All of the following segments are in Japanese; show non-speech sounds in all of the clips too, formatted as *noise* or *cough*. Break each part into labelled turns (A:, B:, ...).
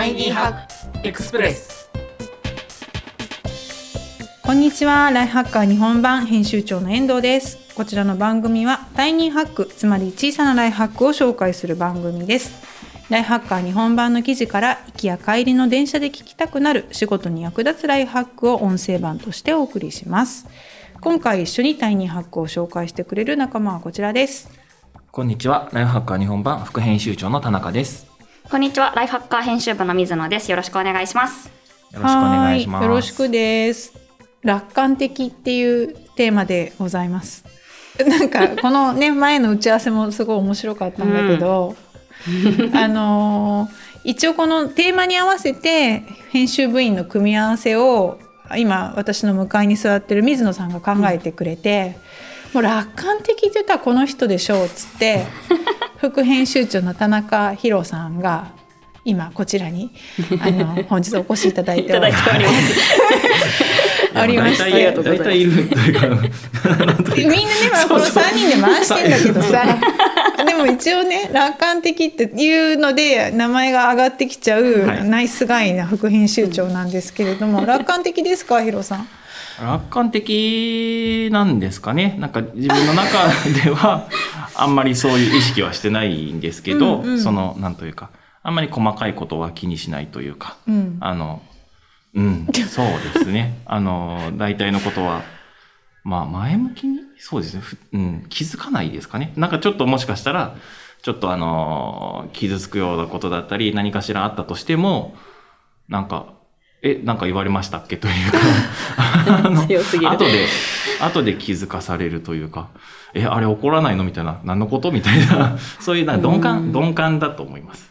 A: タイニーハックエクスプレス
B: こんにちは。ライフハッカー日本版編集長の遠藤です。こちらの番組はタイニーハックつまり小さなライフハックを紹介する番組です。ライフハッカー日本版の記事から行きや帰りの電車で聞きたくなる仕事に役立つライフハックを音声版としてお送りします。今回一緒にタイニーハックを紹介してくれる仲間はこちらです。
A: こんにちは。ライフハッカー日本版副編集長の田中です
C: こんにちは。ライフハッカー編集部の水野です。よろしくお願いします。
A: よろしくお願いします。
B: よろしくです。楽観的っていうテーマでございます。*laughs* なんかこのね前の打ち合わせもすごい面白かったんだけど、うん、あの一応このテーマに合わせて編集部員の組み合わせを今私の向かいに座ってる水野さんが考えてくれて、うん、もう楽観的って言ったらこの人でしょうっつって *laughs* 副編集長の田中宏さんが今こちらにあの *laughs* 本日お越しいただいております。あ *laughs* りました。
A: 大体いるというかみんなね、
B: まあ、この3人で回してんだけどさでも一応ね楽観的っていうので名前が上がってきちゃう、はい、ナイスガイな副編集長なんですけれども、楽観的ですかヒロさん？
A: 楽観的なんですかね。なんか自分の中では *laughs* あんまりそういう意識はしてないんですけど、うんうん、そのなんというかあんまり細かいことは気にしないというか、うん、あのうん、そうですね。*laughs* あの、大体のことは、まあ、前向きに、そうですね、うん、気づかないですかね。なんかちょっともしかしたら、ちょっとあの、傷つくようなことだったり、何かしらあったとしても、なんか、え、なんか言われましたっけ？というか。*laughs* あの、後で、後で気づかされるというか、え、あれ怒らないの？みたいな、何のこと？みたいな、*laughs* そういうな鈍感、鈍感だと思います。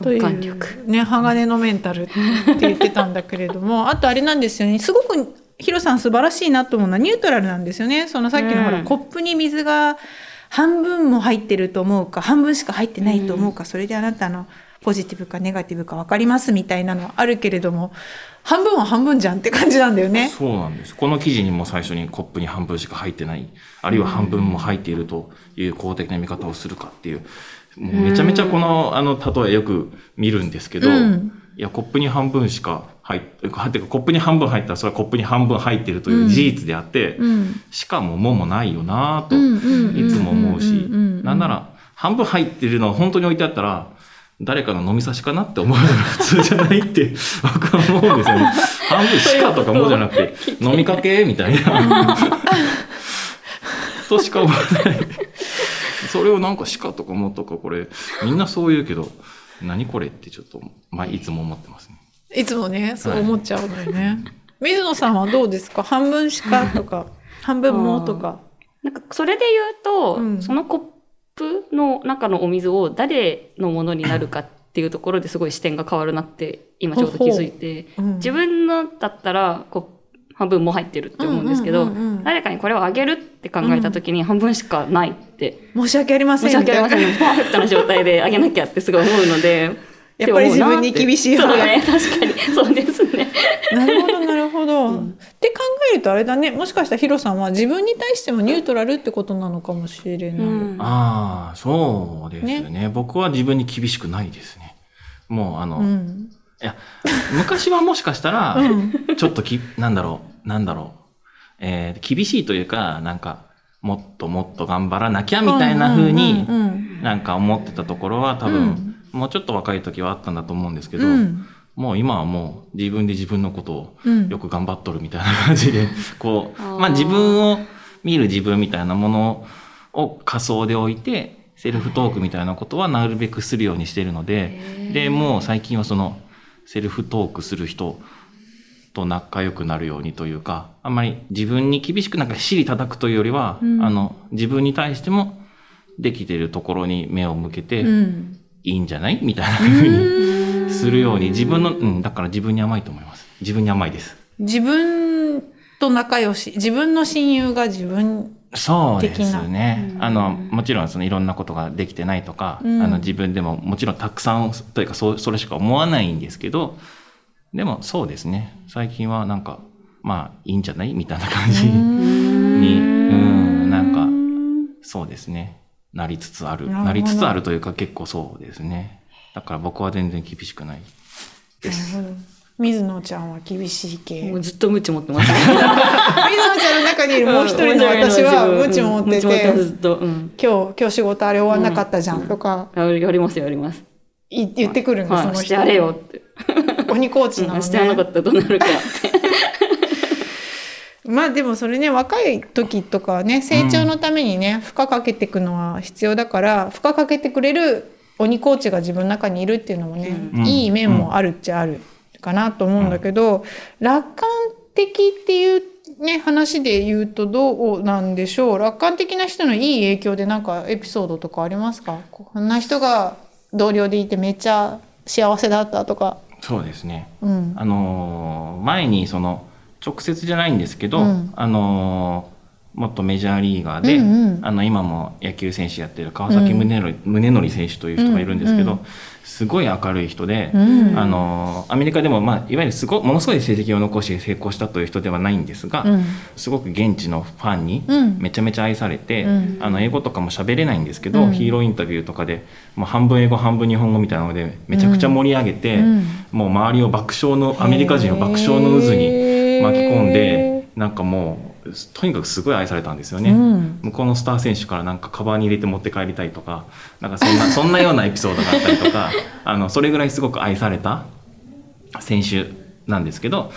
B: 鈍感力。ね鋼のメンタルって言ってたんだけれども *laughs* あとあれなんですよね。すごくヒロさん素晴らしいなと思うのはニュートラルなんですよね。そのさっきのほら、うん、コップに水が半分も入ってると思うか半分しか入ってないと思うか、うん、それであなたのポジティブかネガティブか分かりますみたいなのはあるけれども半分は半分じゃんって感じなんだよね。
A: そうなんです。この記事にも最初にコップに半分しか入ってない、あるいは半分も入っているという公的な見方をするかっていう、もうめちゃめちゃこの、あの、例えよく見るんですけど、うん、いや、コップに半分しか入って、コップに半分入ったら、それはコップに半分入ってるという事実であって、うん、しかもももないよなと、いつも思うし、なんなら、半分入ってるの本当に置いてあったら、誰かの飲み差しかなって思うのが普通じゃないって *laughs* 僕は思うんですよね。半分しかとかもじゃなくて、飲みかけみたいな。*laughs* としか思わない。それをなんか鹿とかもとかこれ、みんなそう言うけど、何これってちょっと、まあ、いつも思ってますね。
B: いつもね、そう思っちゃうのよね。はい、水野さんはどうですか？半分鹿とか、半分もとか。
C: なんか、それで言うと、うん、そのコップの中のお水を誰のものになるかっていうところですごい視点が変わるなって今ちょうど気づいて、うん、自分のだったらこ半分も入ってるって思うんですけど、誰かにこれをあげるって考えた時に半分しかないって。
B: 申し訳ありません。
C: 申し訳ありません。パーフェクトな状態であげなきゃってすごい思うので。
B: やっぱり自分に厳しい
C: 方がね、確かに。そうですね。
B: なるほど、ほど。うん、って考えるとあれだね、もしかしたらヒロさんは自分に対してもニュートラルってことなのかもしれない。うん、
A: ああ、そうですね、ね、僕は自分に厳しくないですね。もうあの、うん。いや、昔はもしかしたら、*laughs* ちょっとき、なんだろう、なんだろう、えー、厳しいというか、なんか、もっともっと頑張らなきゃみたいな風に、なんか思ってたところは多分、もうちょっと若い時はあったんだと思うんですけど、もう今はもう自分で自分のことをよく頑張っとるみたいな感じで、*laughs* こう、まあ自分を見る自分みたいなものを仮想で置いて、セルフトークみたいなことはなるべくするようにしてるので、で、もう最近はその、セルフトークする人と仲良くなるようにというか、あんまり自分に厳しくなんか尻叩くというよりは、うん、あの、自分に対してもできているところに目を向けて、うん、いいんじゃない？みたいなふうにするように、自分の、うん、だから自分に甘いと思います。自分に甘いです。
B: 自分と仲良し、自分の親友が自分
A: そうですね。あの、もちろんそのいろんなことができてないとか、うん、あの自分でももちろんたくさんというかそそれしか思わないんですけど、でもそうですね。最近はなんか、まあいいんじゃないみたいな感じに、うん、なんか、そうですね。なりつつある。なりつつあるというか結構そうですね。だから僕は全然厳しくない。です。
B: 水野ちゃんは厳しい系。
C: もうずっとムチ持ってます。*laughs*
B: 水野ちゃんの中にいるもう一人の私は *laughs* ムチ持ってて、うん、今日今日仕事あれ終わんなかったじゃんとか。
C: やりますやります。
B: い言ってくるんです、
C: はい、してやれよって。*laughs*
B: 鬼コーチなのね。
C: してやらなかったらどうなるかって。
B: まあでもそれね若い時とかね成長のためにね、負荷かけていくのは必要だから負荷かけてくれる鬼コーチが自分の中にいるっていうのもね、うん、いい面もあるっちゃあるかなと思うんだけど、うん、楽観的っていうね話で言うとどうなんでしょう？楽観的な人のいい影響でなんかエピソードとかありますか？こんな人が同僚でいてめっちゃ幸せだったとか。
A: そうですね、うん、あの前にその直接じゃないんですけど、うん、あのもっとメジャーリーガーで、うんうん、あの今も野球選手やってる川崎宗則,、うん、選手という人がいるんですけど、うんうん、すごい明るい人で、うん、あのアメリカでも、まあ、いわゆるすごものすごい成績を残し成功したという人ではないんですが、うん、すごく現地のファンにめちゃめちゃ愛されて、あの英語とかも喋れないんですけど、ヒーローインタビューとかでもう半分英語半分日本語みたいなのでめちゃくちゃ盛り上げて、もう周りを爆笑のアメリカ人を爆笑の渦に巻き込んでなんかもう。とにかくすごい愛されたんですよね、うん、向こうのスター選手からなんかカバンに入れて持って帰りたいとかなんかそんな *laughs* そんなようなエピソードがあったりとか *laughs* あのそれぐらいすごく愛された選手なんですけど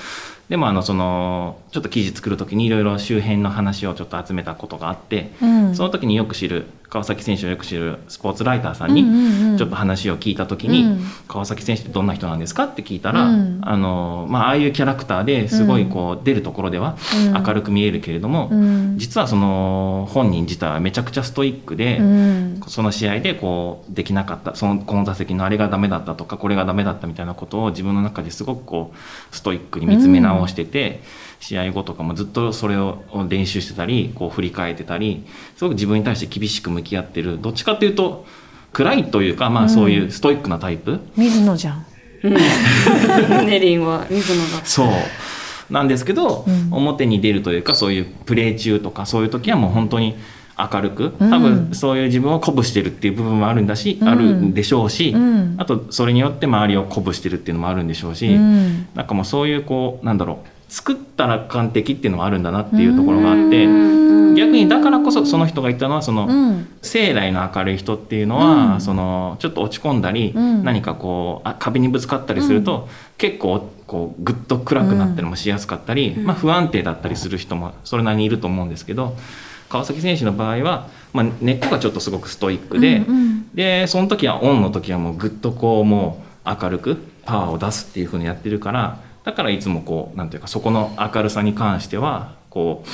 A: でもあのそのちょっと記事作る時にいろいろ周辺の話をちょっと集めたことがあって、うん、その時によく知る川崎選手をよく知るスポーツライターさんにちょっと話を聞いた時に、川崎選手ってどんな人なんですかって聞いたら、うん、あのまあ、ああいうキャラクターですごいこう出るところでは明るく見えるけれども、うん、実はその本人自体はめちゃくちゃストイックで、うん、その試合でこうできなかったそのこの打席のあれがダメだったとかこれがダメだったみたいなことを自分の中ですごくこうストイックに見つめ直してて。試合後とかもずっとそれを練習してたりこう振り返ってたりすごく自分に対して厳しく向き合ってる。どっちかっていうと暗いというか、まあ、そういうストイックなタイプ、うん、
B: 水野じゃ
C: ん、*laughs* ネリンは水野だ。
A: そう。なんですけど、うん、表に出るというかそういうプレー中とかそういう時はもう本当に明るく多分そういう自分を鼓舞してるっていう部分もあるんだし、うん、あるんでしょうし、うん、あとそれによって周りを鼓舞してるっていうのもあるんでしょうし、うん、なんかもうそういうこうなんだろう作ったら完璧っていうのもあるんだなっていうところがあって逆にだからこそその人が言ったのはその、生来の明るい人っていうのは、そのちょっと落ち込んだり、何かこうあ壁にぶつかったりすると、結構こうぐっと暗くなったりもしやすかったり、まあ、不安定だったりする人もそれなりにいると思うんですけど川崎選手の場合は、まあ、根っこがちょっとすごくストイックで、でその時はオンの時はもうぐっとこうもう明るくパワーを出すっていうふうにやってるから。だからいつもこうなんていうかそこの明るさに関してはこう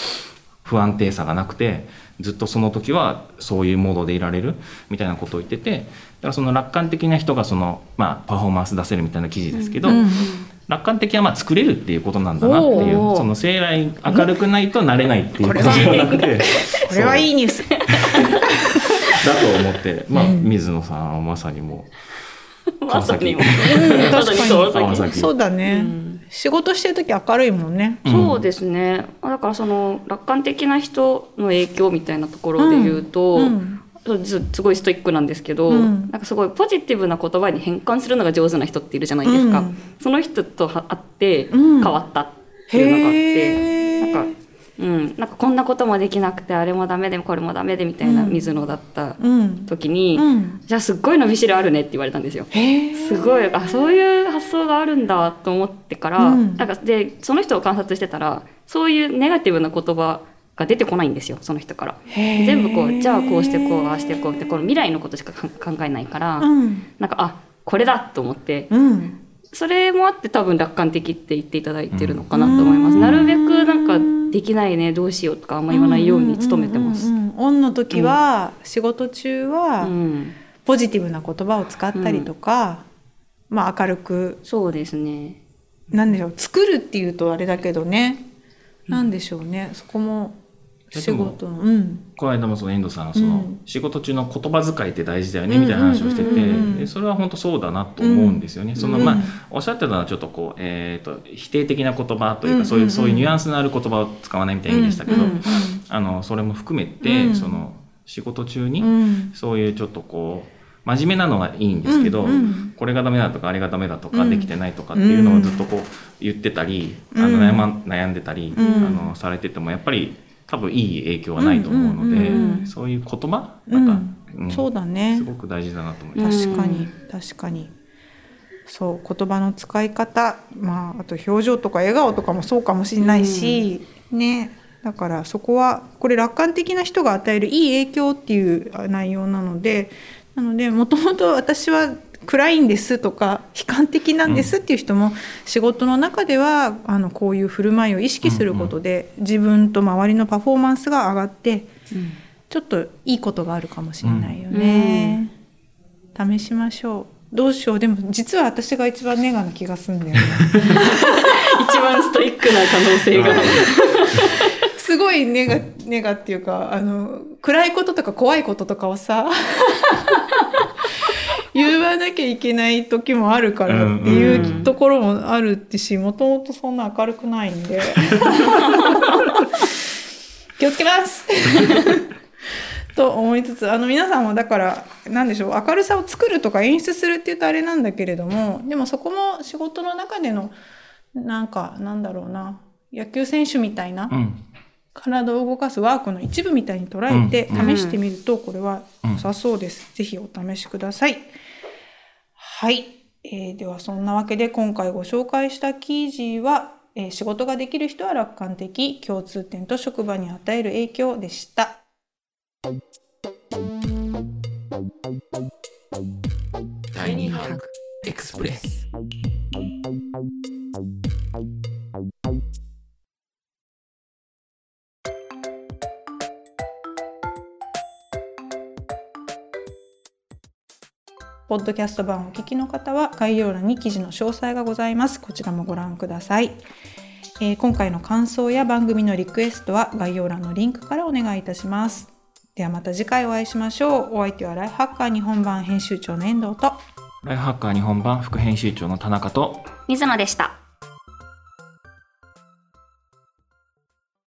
A: 不安定さがなくてずっとその時はそういうモードでいられるみたいなことを言っててだからその楽観的な人がその、まあ、パフォーマンス出せるみたいな記事ですけど、うんうん、楽観的はまあ作れるっていうことなんだなっていうその生来明るくないとなれないっていうことじゃなくて *laughs*
B: これはいいニュース。だと
A: 思って、*laughs* まあ、水野さんはまさにも
C: う川崎、ま、
B: そうだね、うん仕事してる時明るいもんね。
C: そうですね。だからその楽観的な人の影響みたいなところで言うと、うん。うん、すごいストイックなんですけど、うん、なんかすごいポジティブな言葉に変換するのが上手な人っているじゃないですか。うん、その人と会って変わったっていうのがあって、なんかうん、なんかこんなこともできなくてあれもダメでこれもダメでみたいな水野だった時に、うん。うん、じゃあすっごい伸びしろあるねって言われたんですよ。すごい。あそういう発想があるんだと思ってから、うん、なんかでその人を観察してたらそういうネガティブな言葉が出てこないんですよその人から。全部こうじゃあこうしてこうああしてこうってこの未来のことしか考えないから、うん、なんかあこれだと思って、うん、それもあって多分楽観的って言っていただいてるのかなと思います。なるべくなんかできないねどうしようとかあんま言わないように努めてます。
B: オンの時は、仕事中はポジティブな言葉を使ったりとか、まあ明るく。
C: そうですね。
B: なんでしょう。作るっていうとあれだけどね、なんでしょうね。そこも仕事の、う
A: ん、この間もその遠藤さんその、仕事中の言葉遣いって大事だよねみたいな話をしててそれは本当そうだなと思うんですよね。そのまあおっしゃってたのはちょっとこう、えーと、否定的な言葉というか、そういうそういうニュアンスのある言葉を使わないみたいな意味でしたけど、あのそれも含めて、その仕事中に、そういうちょっとこう真面目なのはいいんですけど、うんうん、これがダメだとかあれがダメだとか、できてないとかっていうのをずっとこう言ってたり、あの悩,、ま、悩んでたり、あのされててもやっぱり多分いい影響はないと思うので、そういう言葉？なんか、
B: うん、そうだね。
A: すごく大事だなと思います。
B: 確かに。確かに。そう言葉の使い方、まあ、あと表情とか笑顔とかもそうかもしれないし、ね。だからそこはこれ楽観的な人が与えるいい影響っていう内容なのでなのでもともと私は暗いんですとか悲観的なんですっていう人も仕事の中ではあのこういう振る舞いを意識することで自分と周りのパフォーマンスが上がってちょっといいことがあるかもしれないよね。試しましょう。どうしようでも実は私が一番ネガな気がすんだよね。*laughs*
C: 一番ストイックな可能性が。
B: すごいネガネガっていうかあの暗いこととか怖いこととかをさ言わなきゃいけない時もあるからっていうところもあるってしもともとそんな明るくないんで。*laughs* 気をつけます。*laughs* と思いつつあの皆さんもだから何でしょう明るさを作るとか演出するって言うとあれなんだけれどもでもそこも仕事の中でのなんかなんだろうな野球選手みたいな、うん。体を動かすワークの一部みたいに捉えて試してみるとこれは良さそうです。ぜひお試しください。はい、えー、ではそんなわけで今回ご紹介した記事は、えー、仕事ができる人は楽観的共通点と職場に与える影響でした。第2波エクスプレスポッドキャスト版をお聞きの方は概要欄に記事の詳細がございます。こちらもご覧ください。えー、今回の感想や番組のリクエストは概要欄のリンクからお願いいたします。ではまた次回お会いしましょう。お相手はライフハッカー日本版編集長の遠藤と
A: ライフハッカー日本版副編集長の田中と
C: 水野でした。